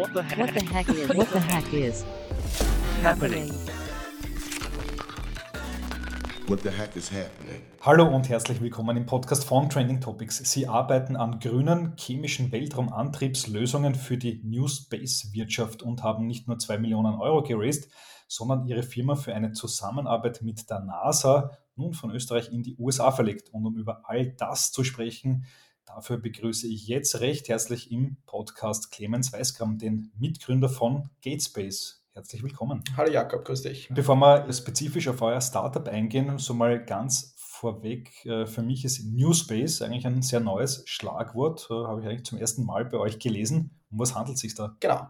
What the heck? What the heck is? What the heck is happening? What the heck is happening? Hallo und herzlich willkommen im Podcast von Trending Topics. Sie arbeiten an grünen chemischen Weltraumantriebslösungen für die New Space Wirtschaft und haben nicht nur 2 Millionen Euro geraced, sondern ihre Firma für eine Zusammenarbeit mit der NASA nun von Österreich in die USA verlegt. Und um über all das zu sprechen, Dafür begrüße ich jetzt recht herzlich im Podcast Clemens Weißgram, den Mitgründer von GateSpace. Herzlich willkommen. Hallo Jakob, grüß dich. Bevor wir spezifisch auf euer Startup eingehen, so mal ganz vorweg, äh, für mich ist New Space eigentlich ein sehr neues Schlagwort, äh, habe ich eigentlich zum ersten Mal bei euch gelesen. Um was handelt es sich da? Genau.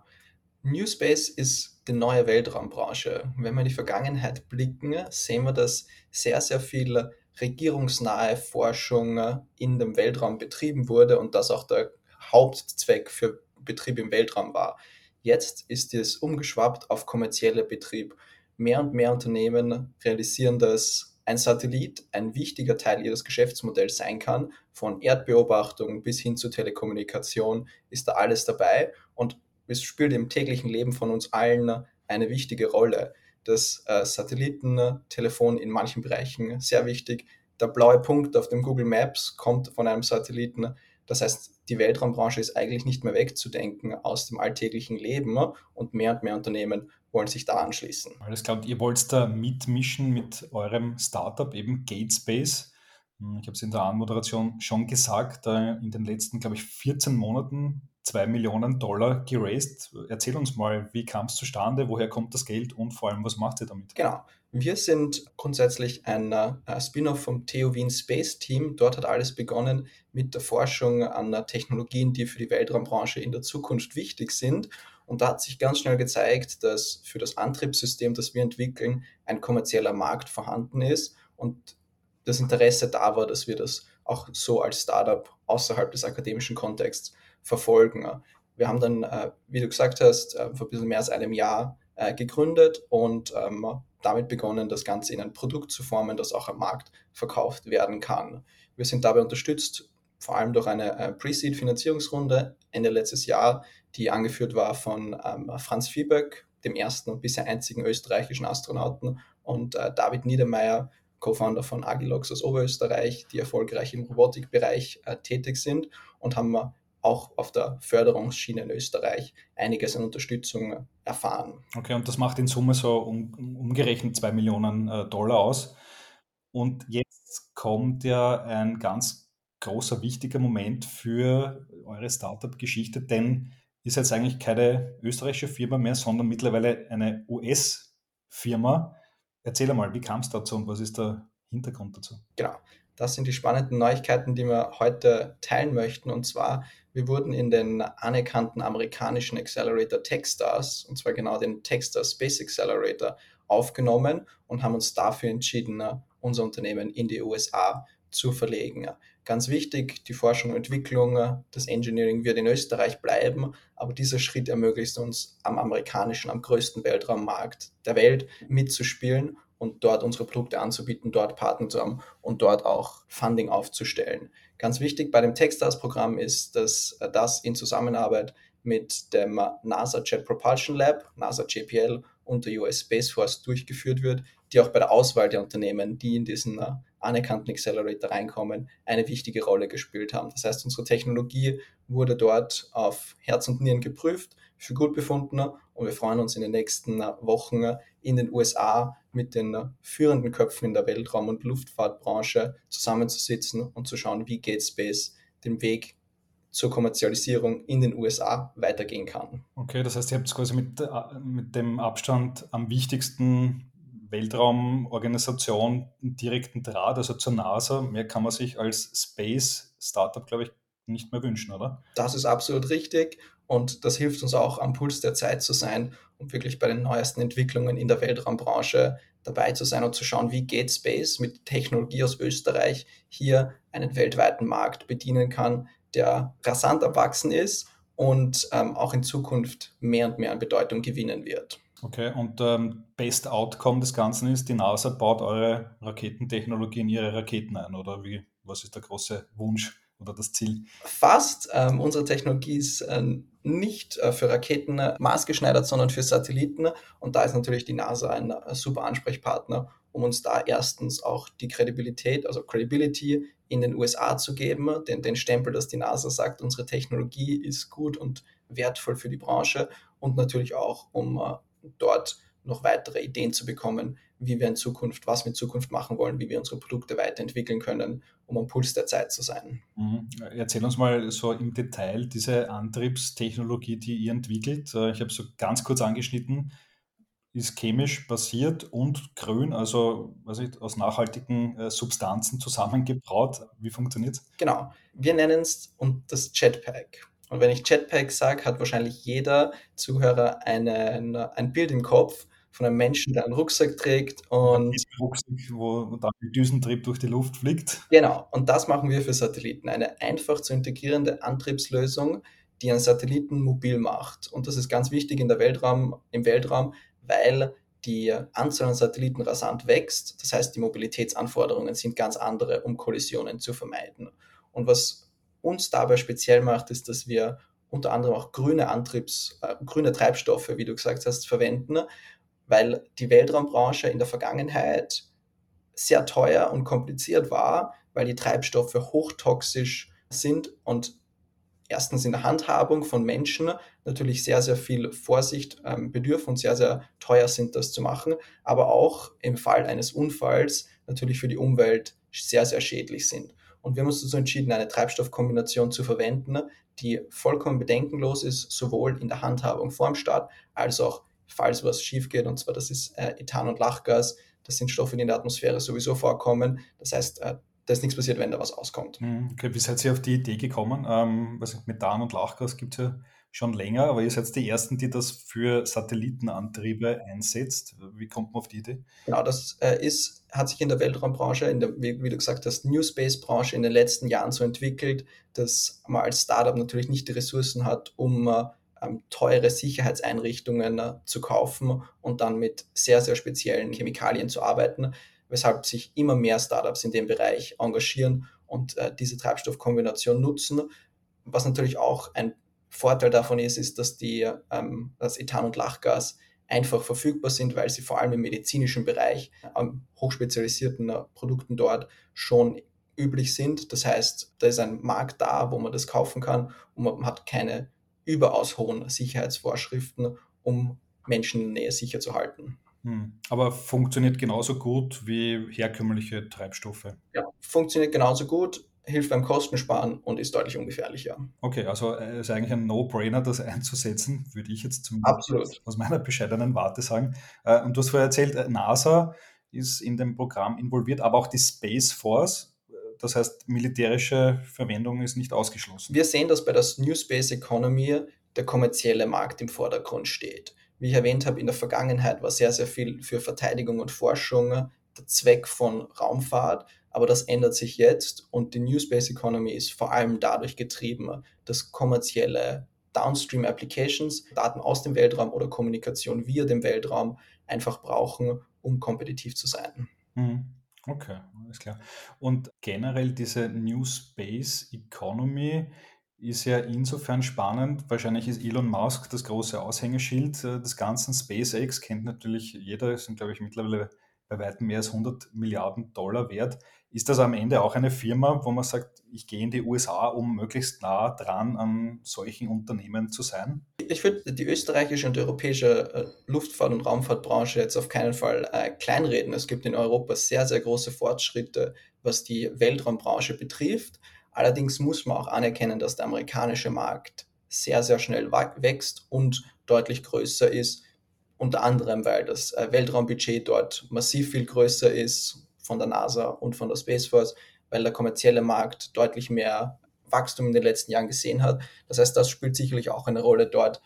New Space ist die neue Weltraumbranche. Wenn wir in die Vergangenheit blicken, sehen wir, dass sehr, sehr viele regierungsnahe Forschung in dem Weltraum betrieben wurde und das auch der Hauptzweck für Betrieb im Weltraum war. Jetzt ist es umgeschwappt auf kommerzielle Betrieb. Mehr und mehr Unternehmen realisieren, dass ein Satellit ein wichtiger Teil ihres Geschäftsmodells sein kann. Von Erdbeobachtung bis hin zur Telekommunikation ist da alles dabei und es spielt im täglichen Leben von uns allen eine wichtige Rolle das äh, Satellitentelefon in manchen Bereichen sehr wichtig. Der blaue Punkt auf dem Google Maps kommt von einem Satelliten. Das heißt, die Weltraumbranche ist eigentlich nicht mehr wegzudenken aus dem alltäglichen Leben und mehr und mehr Unternehmen wollen sich da anschließen. Alles klar, ihr wollt da mitmischen mit eurem Startup, eben GateSpace. Hm, ich habe es in der Anmoderation schon gesagt, in den letzten, glaube ich, 14 Monaten 2 Millionen Dollar geraced. Erzähl uns mal, wie kam es zustande, woher kommt das Geld und vor allem, was macht ihr damit? Genau. Wir sind grundsätzlich ein uh, Spin-off vom TU Wien Space Team. Dort hat alles begonnen mit der Forschung an uh, Technologien, die für die Weltraumbranche in der Zukunft wichtig sind. Und da hat sich ganz schnell gezeigt, dass für das Antriebssystem, das wir entwickeln, ein kommerzieller Markt vorhanden ist und das Interesse da war, dass wir das auch so als Startup außerhalb des akademischen Kontexts verfolgen. Wir haben dann, äh, wie du gesagt hast, äh, vor ein bisschen mehr als einem Jahr äh, gegründet und ähm, damit begonnen, das Ganze in ein Produkt zu formen, das auch am Markt verkauft werden kann. Wir sind dabei unterstützt, vor allem durch eine Pre-Seed-Finanzierungsrunde Ende letztes Jahr, die angeführt war von ähm, Franz Viehböck, dem ersten und bisher einzigen österreichischen Astronauten, und David Niedermeyer, Co-Founder von Agilox aus Oberösterreich, die erfolgreich im Robotikbereich tätig sind und haben auch auf der Förderungsschiene in Österreich einiges an Unterstützung erfahren. Okay, und das macht in Summe so um, umgerechnet 2 Millionen äh, Dollar aus. Und jetzt kommt ja ein ganz großer, wichtiger Moment für eure Startup-Geschichte, denn ist jetzt eigentlich keine österreichische Firma mehr, sondern mittlerweile eine US-Firma. Erzähl mal, wie kam es dazu und was ist der Hintergrund dazu? Genau, das sind die spannenden Neuigkeiten, die wir heute teilen möchten. Und zwar, wir wurden in den anerkannten amerikanischen Accelerator Techstars, und zwar genau den Techstars Space Accelerator, aufgenommen und haben uns dafür entschieden, unser Unternehmen in die USA zu verlegen. Ganz wichtig, die Forschung und Entwicklung, das Engineering wird in Österreich bleiben, aber dieser Schritt ermöglicht uns am amerikanischen, am größten Weltraummarkt der Welt mitzuspielen und dort unsere Produkte anzubieten, dort Partner zu haben und dort auch Funding aufzustellen. Ganz wichtig bei dem Techstars-Programm ist, dass äh, das in Zusammenarbeit mit dem NASA Jet Propulsion Lab, NASA JPL und der US Space Force durchgeführt wird, die auch bei der Auswahl der Unternehmen, die in diesen äh, anerkannten Accelerator reinkommen, eine wichtige Rolle gespielt haben. Das heißt, unsere Technologie wurde dort auf Herz und Nieren geprüft für gut befunden und wir freuen uns in den nächsten Wochen in den USA mit den führenden Köpfen in der Weltraum- und Luftfahrtbranche zusammenzusitzen und zu schauen, wie GateSpace den Weg zur Kommerzialisierung in den USA weitergehen kann. Okay, das heißt, ihr habt quasi mit, mit dem Abstand am wichtigsten Weltraumorganisation einen direkten Draht, also zur NASA. Mehr kann man sich als Space Startup, glaube ich, nicht mehr wünschen, oder? Das ist absolut richtig. Und das hilft uns auch am Puls der Zeit zu sein und wirklich bei den neuesten Entwicklungen in der Weltraumbranche dabei zu sein und zu schauen, wie Gate Space mit Technologie aus Österreich hier einen weltweiten Markt bedienen kann, der rasant erwachsen ist und ähm, auch in Zukunft mehr und mehr an Bedeutung gewinnen wird. Okay, und ähm, Best Outcome des Ganzen ist, die NASA baut eure Raketentechnologie in ihre Raketen ein, oder wie? Was ist der große Wunsch oder das Ziel? Fast. Ähm, unsere Technologie ist äh, nicht äh, für Raketen äh, maßgeschneidert, sondern für Satelliten. Und da ist natürlich die NASA ein äh, super Ansprechpartner, um uns da erstens auch die Kredibilität, also Credibility in den USA zu geben, den, den Stempel, dass die NASA sagt, unsere Technologie ist gut und wertvoll für die Branche und natürlich auch, um äh, dort noch weitere Ideen zu bekommen, wie wir in Zukunft, was wir in Zukunft machen wollen, wie wir unsere Produkte weiterentwickeln können, um am Puls der Zeit zu sein. Mhm. Erzähl uns mal so im Detail diese Antriebstechnologie, die ihr entwickelt. Äh, ich habe so ganz kurz angeschnitten, ist chemisch basiert und grün, also was ich, aus nachhaltigen äh, Substanzen zusammengebraut. Wie funktioniert es? Genau. Wir nennen es das Jetpack. Und wenn ich Jetpack sage, hat wahrscheinlich jeder Zuhörer einen, ein Bild im Kopf von einem Menschen, der einen Rucksack trägt und Ein Rucksack, wo dann mit Düsentrieb durch die Luft fliegt. genau, und das machen wir für Satelliten. Eine einfach zu integrierende Antriebslösung, die einen Satelliten mobil macht. Und das ist ganz wichtig in der Weltraum, im Weltraum, weil die Anzahl an Satelliten rasant wächst. Das heißt, die Mobilitätsanforderungen sind ganz andere, um Kollisionen zu vermeiden. Und was uns dabei speziell macht, ist, dass wir unter anderem auch grüne Antriebs, äh, grüne Treibstoffe, wie du gesagt hast, verwenden, weil die Weltraumbranche in der Vergangenheit sehr teuer und kompliziert war, weil die Treibstoffe hochtoxisch sind und erstens in der Handhabung von Menschen natürlich sehr, sehr viel Vorsicht ähm, bedürfen und sehr, sehr teuer sind, das zu machen, aber auch im Fall eines Unfalls natürlich für die Umwelt sehr, sehr schädlich sind. Und wir haben uns dazu entschieden, eine Treibstoffkombination zu verwenden, die vollkommen bedenkenlos ist, sowohl in der Handhabung vorm Start als auch, falls was schief geht. Und zwar, das ist äh, Ethan und Lachgas. Das sind Stoffe, die in der Atmosphäre sowieso vorkommen. Das heißt, äh, da ist nichts passiert, wenn da was auskommt. Hm, okay, wie seid ihr auf die Idee gekommen? Ähm, was Methan und Lachgas gibt es ja schon länger, aber ihr seid die Ersten, die das für Satellitenantriebe einsetzt. Wie kommt man auf die Idee? Genau, das äh, ist, hat sich in der Weltraumbranche, in der, wie, wie du gesagt hast, New Space-Branche in den letzten Jahren so entwickelt, dass man als Startup natürlich nicht die Ressourcen hat, um äh, ähm, teure Sicherheitseinrichtungen äh, zu kaufen und dann mit sehr, sehr speziellen Chemikalien zu arbeiten, weshalb sich immer mehr Startups in dem Bereich engagieren und äh, diese Treibstoffkombination nutzen, was natürlich auch ein Vorteil davon ist, ist, dass die, ähm, das Ethan und Lachgas einfach verfügbar sind, weil sie vor allem im medizinischen Bereich an hochspezialisierten äh, Produkten dort schon üblich sind. Das heißt, da ist ein Markt da, wo man das kaufen kann und man hat keine überaus hohen Sicherheitsvorschriften, um Menschen in der Nähe sicher zu halten. Hm. Aber funktioniert genauso gut wie herkömmliche Treibstoffe. Ja, funktioniert genauso gut hilft beim Kostensparen und ist deutlich ungefährlicher. Okay, also es äh, ist eigentlich ein No-Brainer, das einzusetzen, würde ich jetzt zumindest Absolut. aus meiner bescheidenen Warte sagen. Äh, und du hast vorher erzählt, äh, NASA ist in dem Programm involviert, aber auch die Space Force. Das heißt, militärische Verwendung ist nicht ausgeschlossen. Wir sehen, dass bei der New Space Economy der kommerzielle Markt im Vordergrund steht. Wie ich erwähnt habe, in der Vergangenheit war sehr, sehr viel für Verteidigung und Forschung der Zweck von Raumfahrt. Aber das ändert sich jetzt und die New Space Economy ist vor allem dadurch getrieben, dass kommerzielle Downstream Applications, Daten aus dem Weltraum oder Kommunikation via dem Weltraum einfach brauchen, um kompetitiv zu sein. Mhm. Okay, alles klar. Und generell diese New Space Economy ist ja insofern spannend. Wahrscheinlich ist Elon Musk das große Aushängeschild äh, des ganzen. SpaceX kennt natürlich jeder, sind glaube ich mittlerweile bei weitem mehr als 100 Milliarden Dollar wert. Ist das am Ende auch eine Firma, wo man sagt, ich gehe in die USA, um möglichst nah dran an solchen Unternehmen zu sein? Ich würde die österreichische und europäische äh, Luftfahrt- und Raumfahrtbranche jetzt auf keinen Fall äh, kleinreden. Es gibt in Europa sehr, sehr große Fortschritte, was die Weltraumbranche betrifft. Allerdings muss man auch anerkennen, dass der amerikanische Markt sehr, sehr schnell wächst und deutlich größer ist. Unter anderem, weil das äh, Weltraumbudget dort massiv viel größer ist von der NASA und von der Space Force, weil der kommerzielle Markt deutlich mehr Wachstum in den letzten Jahren gesehen hat. Das heißt, das spielt sicherlich auch eine Rolle dort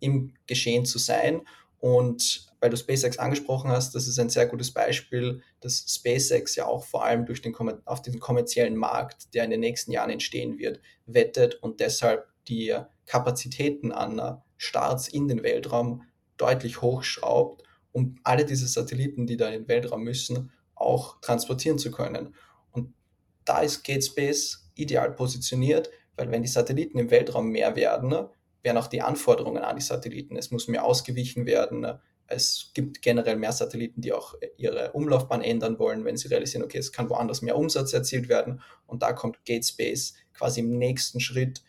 im Geschehen zu sein. Und weil du SpaceX angesprochen hast, das ist ein sehr gutes Beispiel, dass SpaceX ja auch vor allem durch den, auf den kommerziellen Markt, der in den nächsten Jahren entstehen wird, wettet und deshalb die Kapazitäten an Starts in den Weltraum deutlich hochschraubt, um alle diese Satelliten, die da in den Weltraum müssen, auch transportieren zu können. Und da ist GateSpace ideal positioniert, weil wenn die Satelliten im Weltraum mehr werden, werden auch die Anforderungen an die Satelliten. Es muss mehr ausgewichen werden. Es gibt generell mehr Satelliten, die auch ihre Umlaufbahn ändern wollen, wenn sie realisieren, okay, es kann woanders mehr Umsatz erzielt werden. Und da kommt GateSpace quasi im nächsten Schritt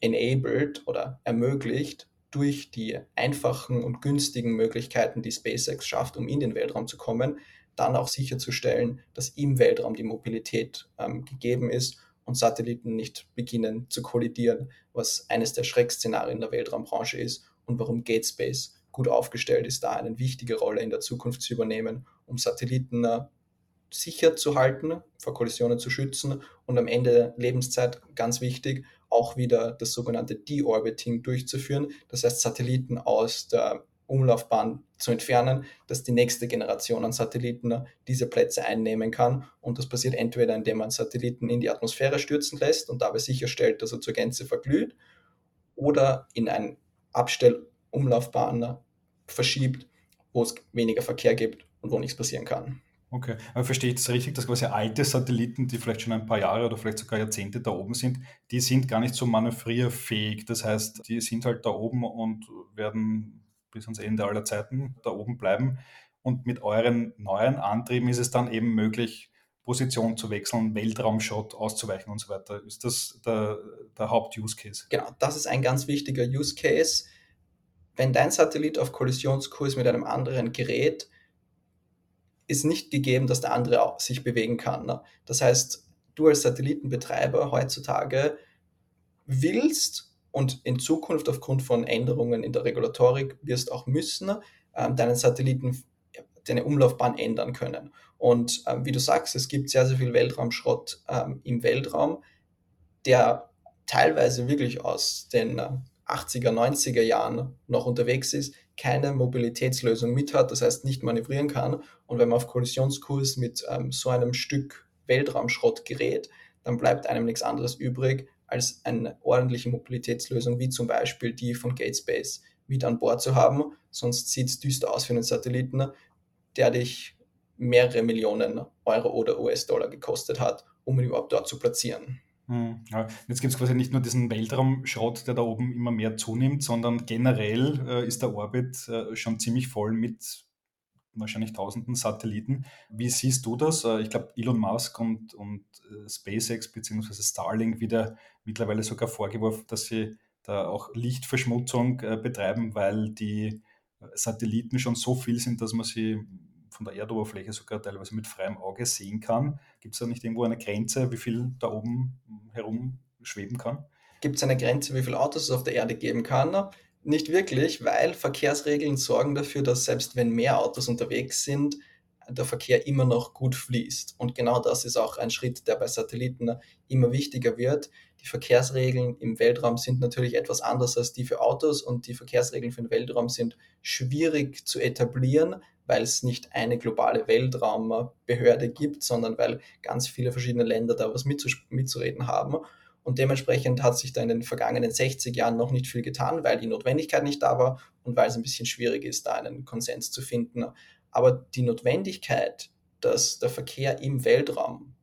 enabled oder ermöglicht durch die einfachen und günstigen Möglichkeiten, die SpaceX schafft, um in den Weltraum zu kommen, dann auch sicherzustellen, dass im Weltraum die Mobilität ähm, gegeben ist und Satelliten nicht beginnen zu kollidieren, was eines der Schreckszenarien der Weltraumbranche ist und warum GateSpace gut aufgestellt ist, da eine wichtige Rolle in der Zukunft zu übernehmen, um Satelliten äh, sicher zu halten, vor Kollisionen zu schützen und am Ende der Lebenszeit, ganz wichtig, auch wieder das sogenannte Deorbiting durchzuführen, das heißt Satelliten aus der Umlaufbahn zu entfernen, dass die nächste Generation an Satelliten diese Plätze einnehmen kann. Und das passiert entweder, indem man Satelliten in die Atmosphäre stürzen lässt und dabei sicherstellt, dass er zur Gänze verglüht, oder in eine Abstellumlaufbahn verschiebt, wo es weniger Verkehr gibt und wo nichts passieren kann. Okay, aber verstehe ich das richtig, dass quasi alte Satelliten, die vielleicht schon ein paar Jahre oder vielleicht sogar Jahrzehnte da oben sind, die sind gar nicht so manövrierfähig. Das heißt, die sind halt da oben und werden bis ans Ende aller Zeiten da oben bleiben. Und mit euren neuen Antrieben ist es dann eben möglich, Position zu wechseln, Weltraumshot auszuweichen und so weiter. Ist das der, der Haupt-Use-Case? Genau, das ist ein ganz wichtiger Use-Case. Wenn dein Satellit auf Kollisionskurs mit einem anderen Gerät ist nicht gegeben, dass der andere sich bewegen kann. Ne? Das heißt, du als Satellitenbetreiber heutzutage willst und in Zukunft aufgrund von Änderungen in der Regulatorik wirst auch müssen, ähm, deinen Satelliten deine Umlaufbahn ändern können. Und ähm, wie du sagst, es gibt sehr, sehr viel Weltraumschrott ähm, im Weltraum, der teilweise wirklich aus den 80er, 90er Jahren noch unterwegs ist, keine Mobilitätslösung mit hat, das heißt nicht manövrieren kann. Und wenn man auf Kollisionskurs mit ähm, so einem Stück Weltraumschrott gerät, dann bleibt einem nichts anderes übrig, als eine ordentliche Mobilitätslösung, wie zum Beispiel die von GateSpace, mit an Bord zu haben. Sonst sieht es düster aus für einen Satelliten, der dich mehrere Millionen Euro oder US-Dollar gekostet hat, um ihn überhaupt dort zu platzieren. Hm, ja, jetzt gibt es quasi nicht nur diesen Weltraumschrott, der da oben immer mehr zunimmt, sondern generell äh, ist der Orbit äh, schon ziemlich voll mit wahrscheinlich tausenden Satelliten. Wie siehst du das? Äh, ich glaube, Elon Musk und, und äh, SpaceX bzw. Starlink wieder mittlerweile sogar vorgeworfen, dass sie da auch Lichtverschmutzung äh, betreiben, weil die Satelliten schon so viel sind, dass man sie von der Erdoberfläche sogar teilweise mit freiem Auge sehen kann. Gibt es da nicht irgendwo eine Grenze, wie viel da oben herum schweben kann? Gibt es eine Grenze, wie viele Autos es auf der Erde geben kann? Nicht wirklich, weil Verkehrsregeln sorgen dafür, dass selbst wenn mehr Autos unterwegs sind, der Verkehr immer noch gut fließt. Und genau das ist auch ein Schritt, der bei Satelliten immer wichtiger wird. Die Verkehrsregeln im Weltraum sind natürlich etwas anders als die für Autos und die Verkehrsregeln für den Weltraum sind schwierig zu etablieren, weil es nicht eine globale Weltraumbehörde gibt, sondern weil ganz viele verschiedene Länder da was mitzureden haben. Und dementsprechend hat sich da in den vergangenen 60 Jahren noch nicht viel getan, weil die Notwendigkeit nicht da war und weil es ein bisschen schwierig ist, da einen Konsens zu finden. Aber die Notwendigkeit, dass der Verkehr im Weltraum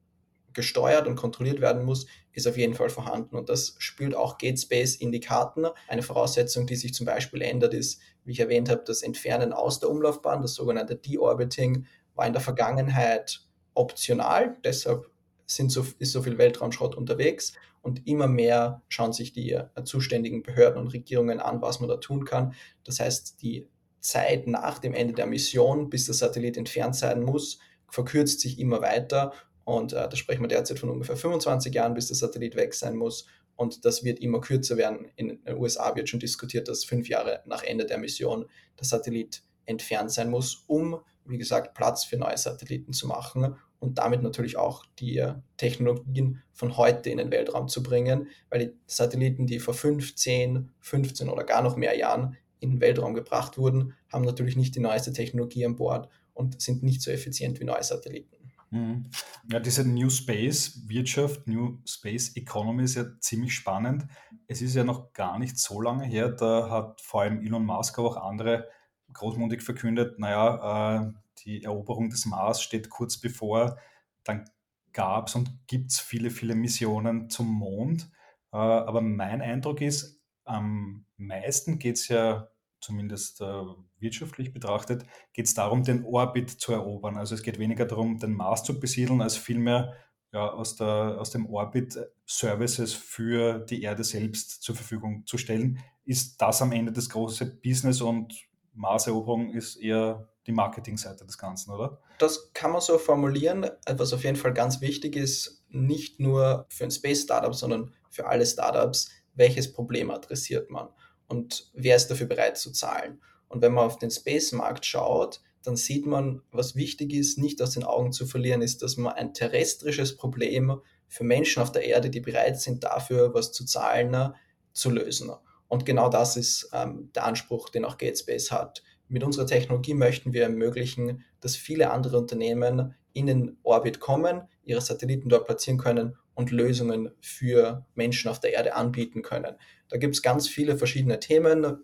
gesteuert und kontrolliert werden muss, ist auf jeden Fall vorhanden. Und das spült auch GateSpace in die Karten. Eine Voraussetzung, die sich zum Beispiel ändert, ist, wie ich erwähnt habe, das Entfernen aus der Umlaufbahn, das sogenannte Deorbiting, war in der Vergangenheit optional. Deshalb sind so, ist so viel Weltraumschrott unterwegs und immer mehr schauen sich die äh, zuständigen Behörden und Regierungen an, was man da tun kann. Das heißt, die Zeit nach dem Ende der Mission, bis der Satellit entfernt sein muss, verkürzt sich immer weiter. Und äh, da sprechen wir derzeit von ungefähr 25 Jahren, bis der Satellit weg sein muss. Und das wird immer kürzer werden. In den USA wird schon diskutiert, dass fünf Jahre nach Ende der Mission der Satellit entfernt sein muss, um, wie gesagt, Platz für neue Satelliten zu machen und damit natürlich auch die äh, Technologien von heute in den Weltraum zu bringen, weil die Satelliten, die vor 15, 15 oder gar noch mehr Jahren in den Weltraum gebracht wurden, haben natürlich nicht die neueste Technologie an Bord und sind nicht so effizient wie neue Satelliten. Mhm. Ja, diese New Space Wirtschaft, New Space Economy ist ja ziemlich spannend. Es ist ja noch gar nicht so lange her, da hat vor allem Elon Musk, aber auch andere großmundig verkündet, naja, äh, die Eroberung des Mars steht kurz bevor, dann gab es und gibt es viele, viele Missionen zum Mond. Äh, aber mein Eindruck ist, am meisten geht es ja, zumindest äh, wirtschaftlich betrachtet, geht es darum, den Orbit zu erobern. Also es geht weniger darum, den Mars zu besiedeln, als vielmehr ja, aus, der, aus dem Orbit Services für die Erde selbst zur Verfügung zu stellen. Ist das am Ende das große Business und Marseroberung ist eher die Marketingseite des Ganzen, oder? Das kann man so formulieren. Was auf jeden Fall ganz wichtig ist, nicht nur für ein Space Startup, sondern für alle Startups, welches Problem adressiert man und wer ist dafür bereit zu zahlen. Und wenn man auf den Space-Markt schaut, dann sieht man, was wichtig ist, nicht aus den Augen zu verlieren, ist, dass man ein terrestrisches Problem für Menschen auf der Erde, die bereit sind, dafür was zu zahlen, zu lösen. Und genau das ist ähm, der Anspruch, den auch GateSpace hat. Mit unserer Technologie möchten wir ermöglichen, dass viele andere Unternehmen in den Orbit kommen, ihre Satelliten dort platzieren können und Lösungen für Menschen auf der Erde anbieten können. Da gibt es ganz viele verschiedene Themen.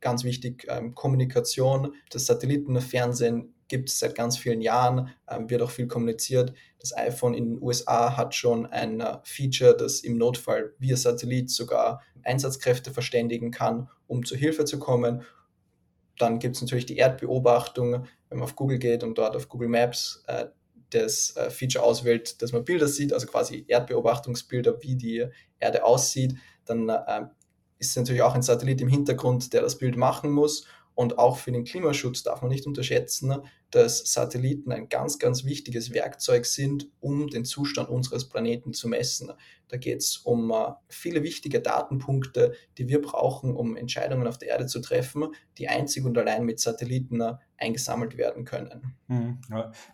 Ganz wichtig, ähm, Kommunikation. Das Satellitenfernsehen gibt es seit ganz vielen Jahren, ähm, wird auch viel kommuniziert. Das iPhone in den USA hat schon ein äh, Feature, das im Notfall via Satellit sogar Einsatzkräfte verständigen kann, um zur Hilfe zu kommen. Dann gibt es natürlich die Erdbeobachtung, wenn man auf Google geht und dort auf Google Maps äh, das äh, Feature auswählt, dass man Bilder sieht, also quasi Erdbeobachtungsbilder, wie die Erde aussieht, dann äh, ist natürlich auch ein Satellit im Hintergrund, der das Bild machen muss. Und auch für den Klimaschutz darf man nicht unterschätzen, dass Satelliten ein ganz, ganz wichtiges Werkzeug sind, um den Zustand unseres Planeten zu messen. Da geht es um äh, viele wichtige Datenpunkte, die wir brauchen, um Entscheidungen auf der Erde zu treffen, die einzig und allein mit Satelliten äh, eingesammelt werden können. Mhm.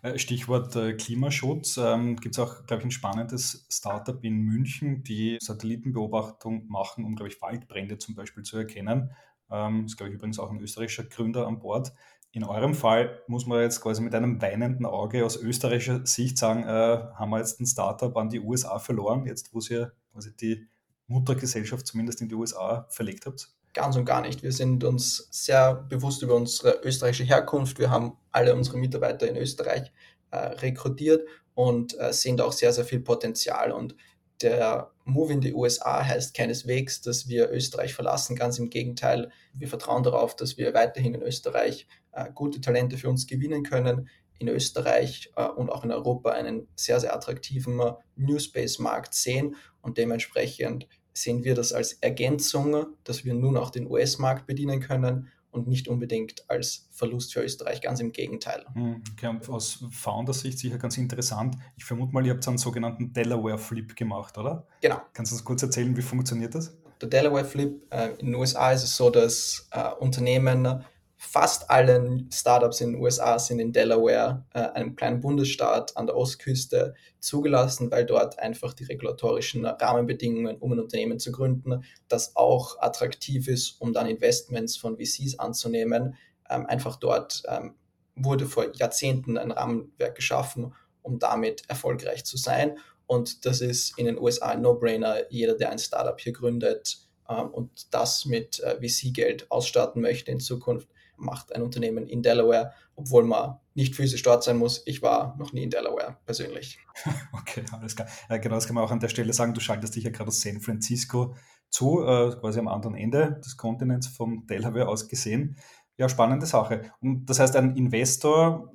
Äh, Stichwort Klimaschutz. Ähm, Gibt es auch, glaube ich, ein spannendes Startup in München, die Satellitenbeobachtung machen, um, glaube ich, Waldbrände zum Beispiel zu erkennen. Ähm, ist, glaube ich, übrigens auch ein österreichischer Gründer an Bord. In eurem Fall muss man jetzt quasi mit einem weinenden Auge aus österreichischer Sicht sagen, äh, haben wir jetzt ein Startup an die USA verloren, jetzt wo ihr quasi die Muttergesellschaft zumindest in die USA verlegt habt? Ganz und gar nicht. Wir sind uns sehr bewusst über unsere österreichische Herkunft. Wir haben alle unsere Mitarbeiter in Österreich äh, rekrutiert und äh, sehen da auch sehr, sehr viel Potenzial. Und der Move in die USA heißt keineswegs, dass wir Österreich verlassen. Ganz im Gegenteil, wir vertrauen darauf, dass wir weiterhin in Österreich äh, gute Talente für uns gewinnen können. In Österreich äh, und auch in Europa einen sehr, sehr attraktiven äh, New Space-Markt sehen. Und dementsprechend sehen wir das als Ergänzung, dass wir nun auch den US-Markt bedienen können und nicht unbedingt als Verlust für Österreich, ganz im Gegenteil. Hm, okay, und aus Founder-Sicht sicher ganz interessant. Ich vermute mal, ihr habt einen sogenannten Delaware Flip gemacht, oder? Genau. Kannst du uns kurz erzählen, wie funktioniert das? Der Delaware Flip, äh, in den USA ist es so, dass äh, Unternehmen fast alle Startups in den USA sind in Delaware, äh, einem kleinen Bundesstaat an der Ostküste, zugelassen, weil dort einfach die regulatorischen Rahmenbedingungen, um ein Unternehmen zu gründen, das auch attraktiv ist, um dann Investments von VCs anzunehmen, ähm, einfach dort ähm, wurde vor Jahrzehnten ein Rahmenwerk geschaffen, um damit erfolgreich zu sein. Und das ist in den USA ein No-Brainer. Jeder, der ein Startup hier gründet ähm, und das mit äh, VC-Geld ausstatten möchte in Zukunft, macht ein Unternehmen in Delaware, obwohl man nicht physisch dort sein muss. Ich war noch nie in Delaware persönlich. Okay, alles klar. Genau, das kann man auch an der Stelle sagen. Du schaltest dich ja gerade aus San Francisco zu, äh, quasi am anderen Ende des Kontinents von Delaware aus gesehen. Ja, spannende Sache. Und das heißt, ein Investor,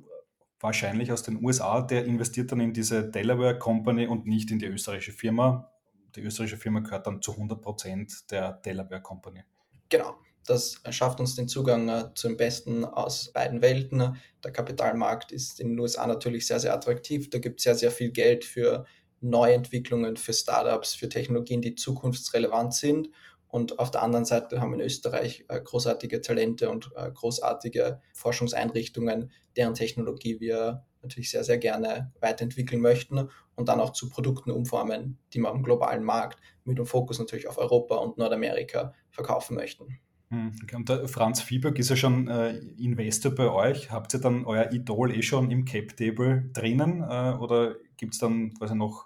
wahrscheinlich aus den USA, der investiert dann in diese Delaware Company und nicht in die österreichische Firma. Die österreichische Firma gehört dann zu 100 Prozent der Delaware Company. Genau. Das schafft uns den Zugang äh, zum Besten aus beiden Welten. Der Kapitalmarkt ist in den USA natürlich sehr, sehr attraktiv. Da gibt es sehr, sehr viel Geld für Neuentwicklungen, für Startups, für Technologien, die zukunftsrelevant sind. Und auf der anderen Seite haben wir in Österreich äh, großartige Talente und äh, großartige Forschungseinrichtungen, deren Technologie wir natürlich sehr, sehr gerne weiterentwickeln möchten und dann auch zu Produkten umformen, die wir am globalen Markt mit dem Fokus natürlich auf Europa und Nordamerika verkaufen möchten. Hm. Und der Franz Fieberg ist ja schon äh, Investor bei euch. Habt ihr dann euer Idol eh schon im Cap-Table drinnen äh, oder gibt es dann quasi noch,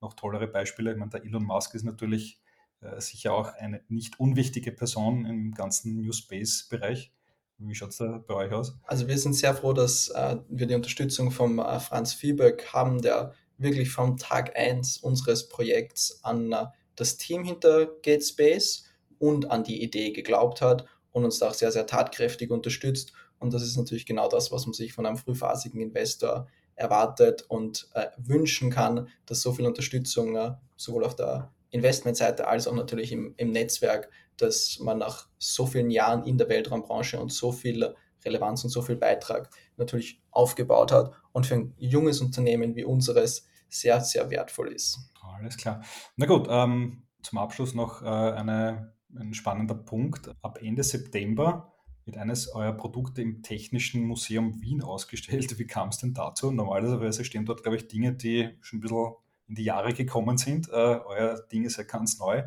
noch tollere Beispiele? Ich meine, der Elon Musk ist natürlich äh, sicher auch eine nicht unwichtige Person im ganzen New Space-Bereich. Wie schaut es da bei euch aus? Also wir sind sehr froh, dass äh, wir die Unterstützung von äh, Franz Fieberg haben, der wirklich vom Tag 1 unseres Projekts an äh, das Team hinter GateSpace und an die Idee geglaubt hat und uns da auch sehr, sehr tatkräftig unterstützt. Und das ist natürlich genau das, was man sich von einem frühphasigen Investor erwartet und äh, wünschen kann, dass so viel Unterstützung äh, sowohl auf der Investmentseite als auch natürlich im, im Netzwerk, dass man nach so vielen Jahren in der Weltraumbranche und so viel Relevanz und so viel Beitrag natürlich aufgebaut hat und für ein junges Unternehmen wie unseres sehr, sehr wertvoll ist. Alles klar. Na gut, ähm, zum Abschluss noch äh, eine, ein spannender Punkt. Ab Ende September wird eines eurer Produkte im Technischen Museum Wien ausgestellt. Wie kam es denn dazu? Normalerweise stehen dort, glaube ich, Dinge, die schon ein bisschen in die Jahre gekommen sind. Äh, euer Ding ist ja ganz neu.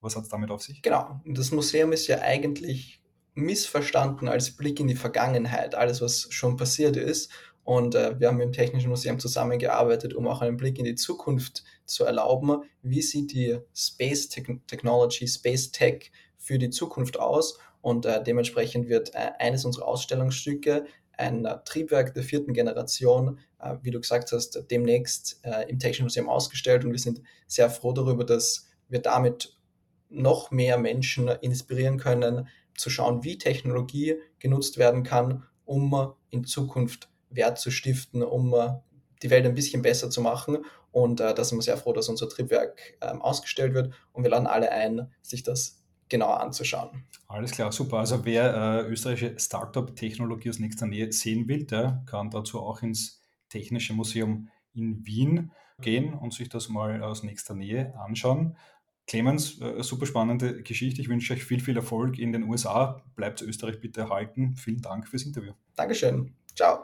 Was hat es damit auf sich? Genau, das Museum ist ja eigentlich missverstanden als Blick in die Vergangenheit, alles, was schon passiert ist. Und äh, wir haben dem Technischen Museum zusammengearbeitet, um auch einen Blick in die Zukunft zu erlauben. Wie sieht die Space Technology, Space Tech für die Zukunft aus? Und äh, dementsprechend wird äh, eines unserer Ausstellungsstücke ein äh, Triebwerk der vierten Generation, äh, wie du gesagt hast, demnächst äh, im Technischen Museum ausgestellt. Und wir sind sehr froh darüber, dass wir damit noch mehr Menschen inspirieren können, zu schauen, wie Technologie genutzt werden kann, um in Zukunft Wert zu stiften, um die Welt ein bisschen besser zu machen. Und äh, da sind wir sehr froh, dass unser Triebwerk ähm, ausgestellt wird. Und wir laden alle ein, sich das genauer anzuschauen. Alles klar, super. Also wer äh, österreichische Startup-Technologie aus nächster Nähe sehen will, der kann dazu auch ins Technische Museum in Wien gehen und sich das mal aus nächster Nähe anschauen. Clemens, äh, super spannende Geschichte. Ich wünsche euch viel, viel Erfolg in den USA. Bleibt Österreich bitte erhalten. Vielen Dank fürs Interview. Dankeschön. Ciao.